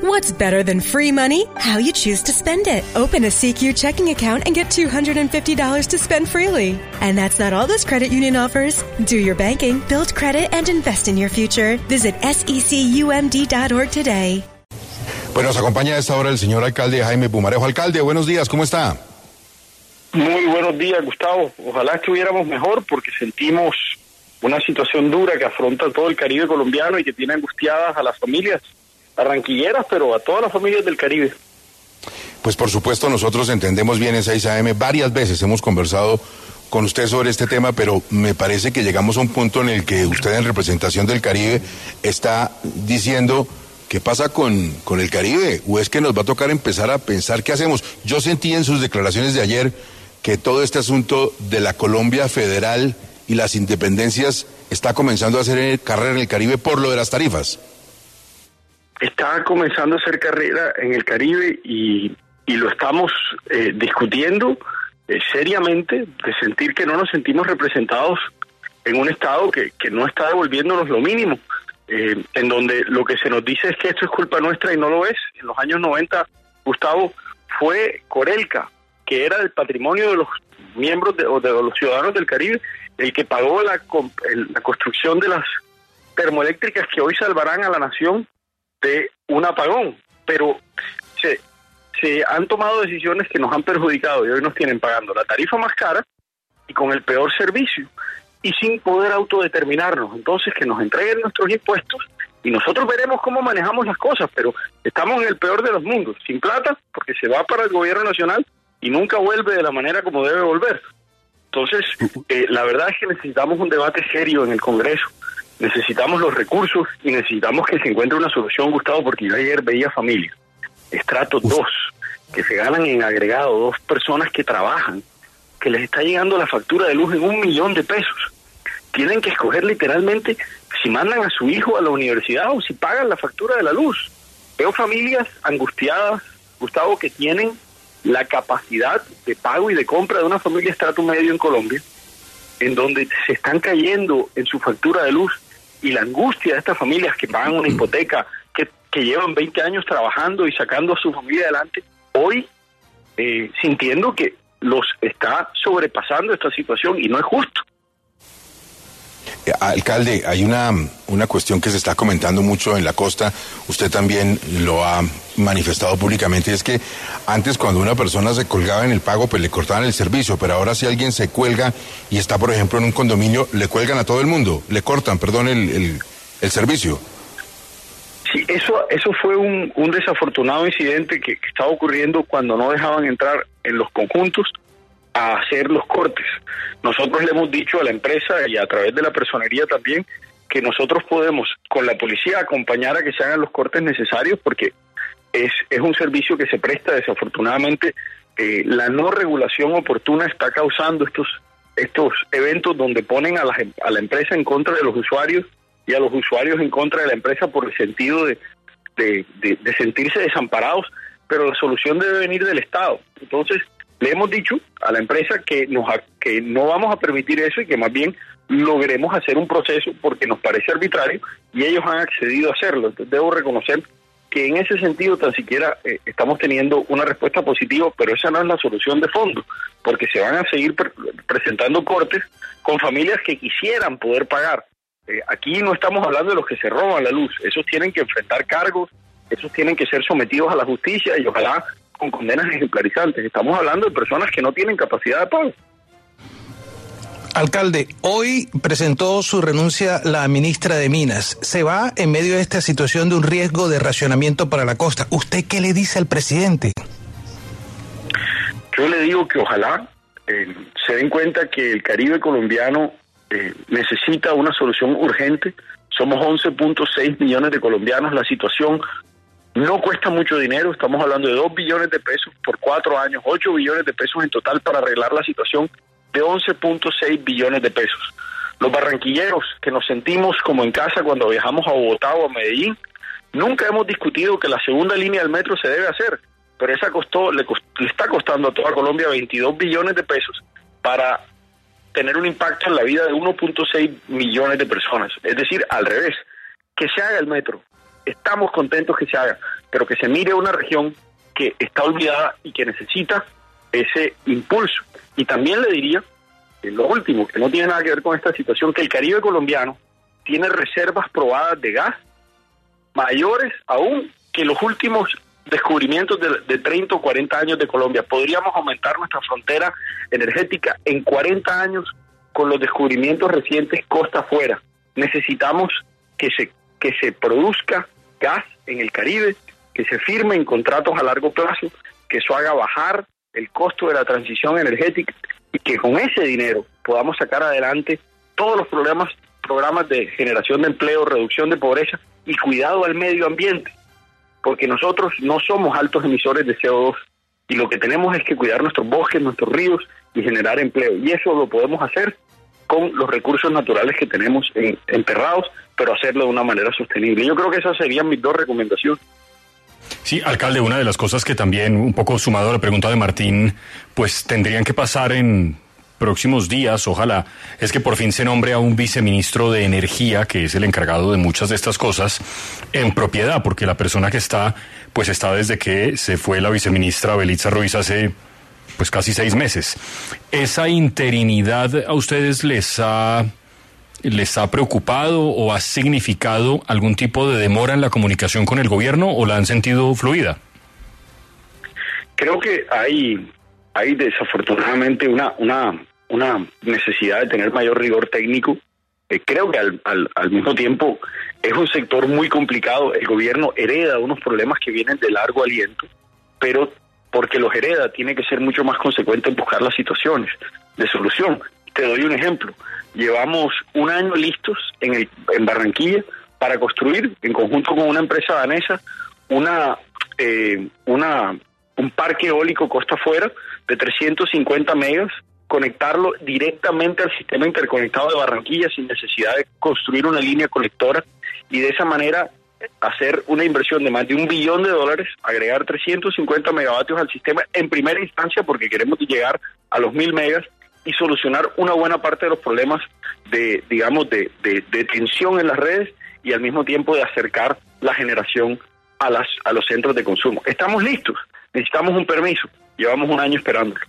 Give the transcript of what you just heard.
What's better than free money? How you choose to spend it. Open a CQ checking account and get $250 to spend freely. And that's not all this credit union offers. Do your banking, build credit, and invest in your future. Visit secumd.org today. Bueno, nos acompaña a esta hora el señor alcalde Jaime Pumarejo. Alcalde, buenos días, ¿cómo está? Muy buenos días, Gustavo. Ojalá estuviéramos mejor porque sentimos una situación dura que afronta todo el Caribe colombiano y que tiene angustiadas a las familias barranquilleras, pero a todas las familias del Caribe. Pues por supuesto nosotros entendemos bien esa 6AM. Varias veces hemos conversado con usted sobre este tema, pero me parece que llegamos a un punto en el que usted en representación del Caribe está diciendo qué pasa con, con el Caribe o es que nos va a tocar empezar a pensar qué hacemos. Yo sentí en sus declaraciones de ayer que todo este asunto de la Colombia federal y las independencias está comenzando a hacer carrera en el Caribe por lo de las tarifas está comenzando a hacer carrera en el Caribe y, y lo estamos eh, discutiendo eh, seriamente, de sentir que no nos sentimos representados en un Estado que, que no está devolviéndonos lo mínimo, eh, en donde lo que se nos dice es que esto es culpa nuestra y no lo es. En los años 90, Gustavo, fue Corelca, que era el patrimonio de los miembros de, o de los ciudadanos del Caribe, el que pagó la, la construcción de las termoeléctricas que hoy salvarán a la nación de un apagón, pero se, se han tomado decisiones que nos han perjudicado y hoy nos tienen pagando la tarifa más cara y con el peor servicio y sin poder autodeterminarnos. Entonces, que nos entreguen nuestros impuestos y nosotros veremos cómo manejamos las cosas, pero estamos en el peor de los mundos, sin plata, porque se va para el gobierno nacional y nunca vuelve de la manera como debe volver. Entonces, eh, la verdad es que necesitamos un debate serio en el Congreso necesitamos los recursos y necesitamos que se encuentre una solución, Gustavo, porque yo ayer veía familias, estrato 2, que se ganan en agregado, dos personas que trabajan, que les está llegando la factura de luz en un millón de pesos. Tienen que escoger literalmente si mandan a su hijo a la universidad o si pagan la factura de la luz. Veo familias angustiadas, Gustavo, que tienen la capacidad de pago y de compra de una familia estrato medio en Colombia, en donde se están cayendo en su factura de luz y la angustia de estas familias que pagan una hipoteca, que, que llevan 20 años trabajando y sacando a su familia adelante, hoy eh, sintiendo que los está sobrepasando esta situación y no es justo. Eh, alcalde, hay una, una cuestión que se está comentando mucho en la costa, usted también lo ha manifestado públicamente, es que antes cuando una persona se colgaba en el pago, pues le cortaban el servicio, pero ahora si alguien se cuelga y está, por ejemplo, en un condominio, le cuelgan a todo el mundo, le cortan, perdón, el, el, servicio. Sí, eso, eso fue un, un desafortunado incidente que, que estaba ocurriendo cuando no dejaban entrar en los conjuntos a hacer los cortes. Nosotros le hemos dicho a la empresa y a través de la personería también que nosotros podemos con la policía acompañar a que se hagan los cortes necesarios porque es, es un servicio que se presta desafortunadamente eh, la no regulación oportuna está causando estos estos eventos donde ponen a la, a la empresa en contra de los usuarios y a los usuarios en contra de la empresa por el sentido de, de, de sentirse desamparados, pero la solución debe venir del Estado. Entonces, le hemos dicho a la empresa que, nos, que no vamos a permitir eso y que más bien logremos hacer un proceso porque nos parece arbitrario y ellos han accedido a hacerlo. Entonces debo reconocer que en ese sentido tan siquiera eh, estamos teniendo una respuesta positiva, pero esa no es la solución de fondo, porque se van a seguir presentando cortes con familias que quisieran poder pagar. Eh, aquí no estamos hablando de los que se roban la luz, esos tienen que enfrentar cargos, esos tienen que ser sometidos a la justicia y ojalá con condenas ejemplarizantes. Estamos hablando de personas que no tienen capacidad de pago. Alcalde, hoy presentó su renuncia la ministra de Minas. Se va en medio de esta situación de un riesgo de racionamiento para la costa. ¿Usted qué le dice al presidente? Yo le digo que ojalá eh, se den cuenta que el Caribe colombiano eh, necesita una solución urgente. Somos 11.6 millones de colombianos. La situación no cuesta mucho dinero, estamos hablando de 2 billones de pesos por cuatro años, 8 billones de pesos en total para arreglar la situación de 11.6 billones de pesos. Los barranquilleros que nos sentimos como en casa cuando viajamos a Bogotá o a Medellín, nunca hemos discutido que la segunda línea del metro se debe hacer, pero esa costó, le, le está costando a toda Colombia 22 billones de pesos para tener un impacto en la vida de 1.6 millones de personas. Es decir, al revés, que se haga el metro, estamos contentos que se haga, pero que se mire una región que está olvidada y que necesita ese impulso. Y también le diría, en lo último, que no tiene nada que ver con esta situación, que el Caribe colombiano tiene reservas probadas de gas mayores aún que los últimos descubrimientos de, 30 o 40 años de Colombia. Podríamos aumentar nuestra frontera energética en 40 años con los descubrimientos recientes costa afuera. Necesitamos que se, que se produzca gas en el Caribe, que se firmen contratos a largo plazo, que eso haga bajar el costo de la transición energética y que con ese dinero podamos sacar adelante todos los problemas, programas de generación de empleo, reducción de pobreza y cuidado al medio ambiente porque nosotros no somos altos emisores de CO2 y lo que tenemos es que cuidar nuestros bosques, nuestros ríos y generar empleo. Y eso lo podemos hacer con los recursos naturales que tenemos enterrados, pero hacerlo de una manera sostenible. Yo creo que esas serían mis dos recomendaciones. Sí, alcalde, una de las cosas que también, un poco sumado a la pregunta de Martín, pues tendrían que pasar en próximos días, ojalá, es que por fin se nombre a un viceministro de Energía, que es el encargado de muchas de estas cosas, en propiedad, porque la persona que está, pues está desde que se fue la viceministra Belitza Ruiz hace pues casi seis meses. ¿Esa interinidad a ustedes les ha, les ha preocupado o ha significado algún tipo de demora en la comunicación con el gobierno o la han sentido fluida? Creo que hay, hay desafortunadamente una, una una necesidad de tener mayor rigor técnico. Eh, creo que al, al, mismo tiempo es un sector muy complicado. El gobierno hereda unos problemas que vienen de largo aliento, pero porque los hereda tiene que ser mucho más consecuente en buscar las situaciones de solución. Te doy un ejemplo. Llevamos un año listos en, el, en Barranquilla para construir, en conjunto con una empresa danesa, una, eh, una, un parque eólico costa afuera de 350 megas conectarlo directamente al sistema interconectado de Barranquilla sin necesidad de construir una línea colectora y de esa manera hacer una inversión de más de un billón de dólares, agregar 350 megavatios al sistema en primera instancia porque queremos llegar a los mil megas y solucionar una buena parte de los problemas de, digamos, de, de, de tensión en las redes y al mismo tiempo de acercar la generación a, las, a los centros de consumo. Estamos listos, necesitamos un permiso, llevamos un año esperándolo.